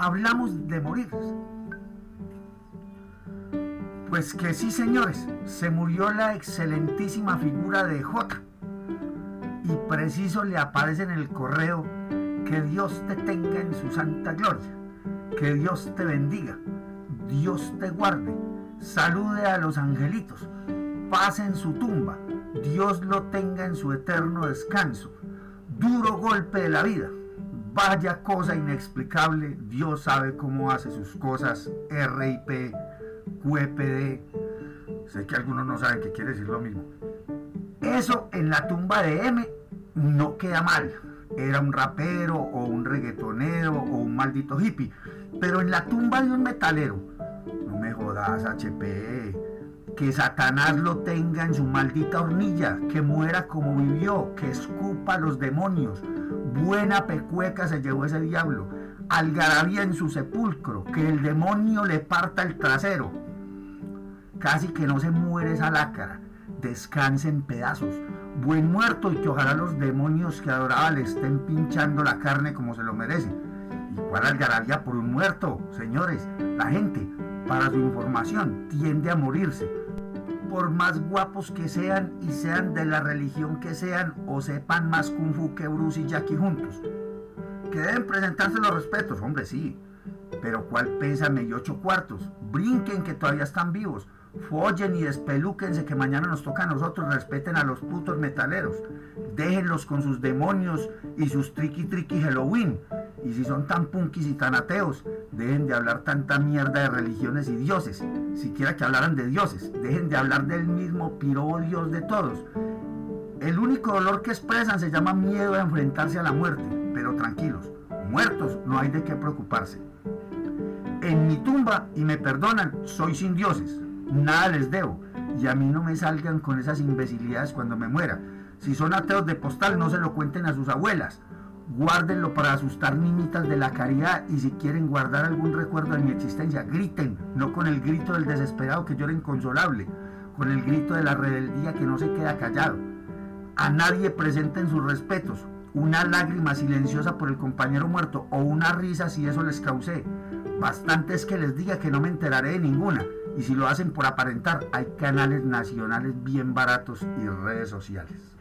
hablamos de morir. Pues que sí, señores, se murió la excelentísima figura de J. Y preciso le aparece en el correo que Dios te tenga en su santa gloria, que Dios te bendiga, Dios te guarde, salude a los angelitos, pase en su tumba, Dios lo tenga en su eterno descanso, duro golpe de la vida, vaya cosa inexplicable, Dios sabe cómo hace sus cosas, RIP, QEPD, sé que algunos no saben que quiere decir lo mismo. Eso en la tumba de M no queda mal, era un rapero o un reggaetonero o un maldito hippie, pero en la tumba de un metalero, no me jodas HP, que Satanás lo tenga en su maldita hornilla, que muera como vivió, que escupa a los demonios. Buena pecueca se llevó ese diablo. Algarabía en su sepulcro, que el demonio le parta el trasero. Casi que no se muere esa lácara, descanse en pedazos. Buen muerto y que ojalá los demonios que adoraba le estén pinchando la carne como se lo merece. ¿Y cuál algarabía por un muerto? Señores, la gente, para su información, tiende a morirse por más guapos que sean y sean de la religión que sean o sepan más kung fu que Bruce y Jackie juntos. Que deben presentarse los respetos, hombre, sí. Pero cuál pésame y ocho cuartos. Brinquen que todavía están vivos. Follen y despelúquense que mañana nos toca a nosotros. Respeten a los putos metaleros. Déjenlos con sus demonios y sus triqui triqui Halloween. Y si son tan punkis y tan ateos, dejen de hablar tanta mierda de religiones y dioses. Siquiera que hablaran de dioses. Dejen de hablar del mismo pirobo Dios de todos. El único dolor que expresan se llama miedo a enfrentarse a la muerte. Pero tranquilos, muertos no hay de qué preocuparse. En mi tumba, y me perdonan, soy sin dioses. Nada les debo. Y a mí no me salgan con esas imbecilidades cuando me muera. Si son ateos de postal, no se lo cuenten a sus abuelas guárdenlo para asustar niñitas de la caridad y si quieren guardar algún recuerdo de mi existencia, griten, no con el grito del desesperado que llora inconsolable, con el grito de la rebeldía que no se queda callado. A nadie presenten sus respetos, una lágrima silenciosa por el compañero muerto o una risa si eso les causé. Bastante es que les diga que no me enteraré de ninguna y si lo hacen por aparentar, hay canales nacionales bien baratos y redes sociales.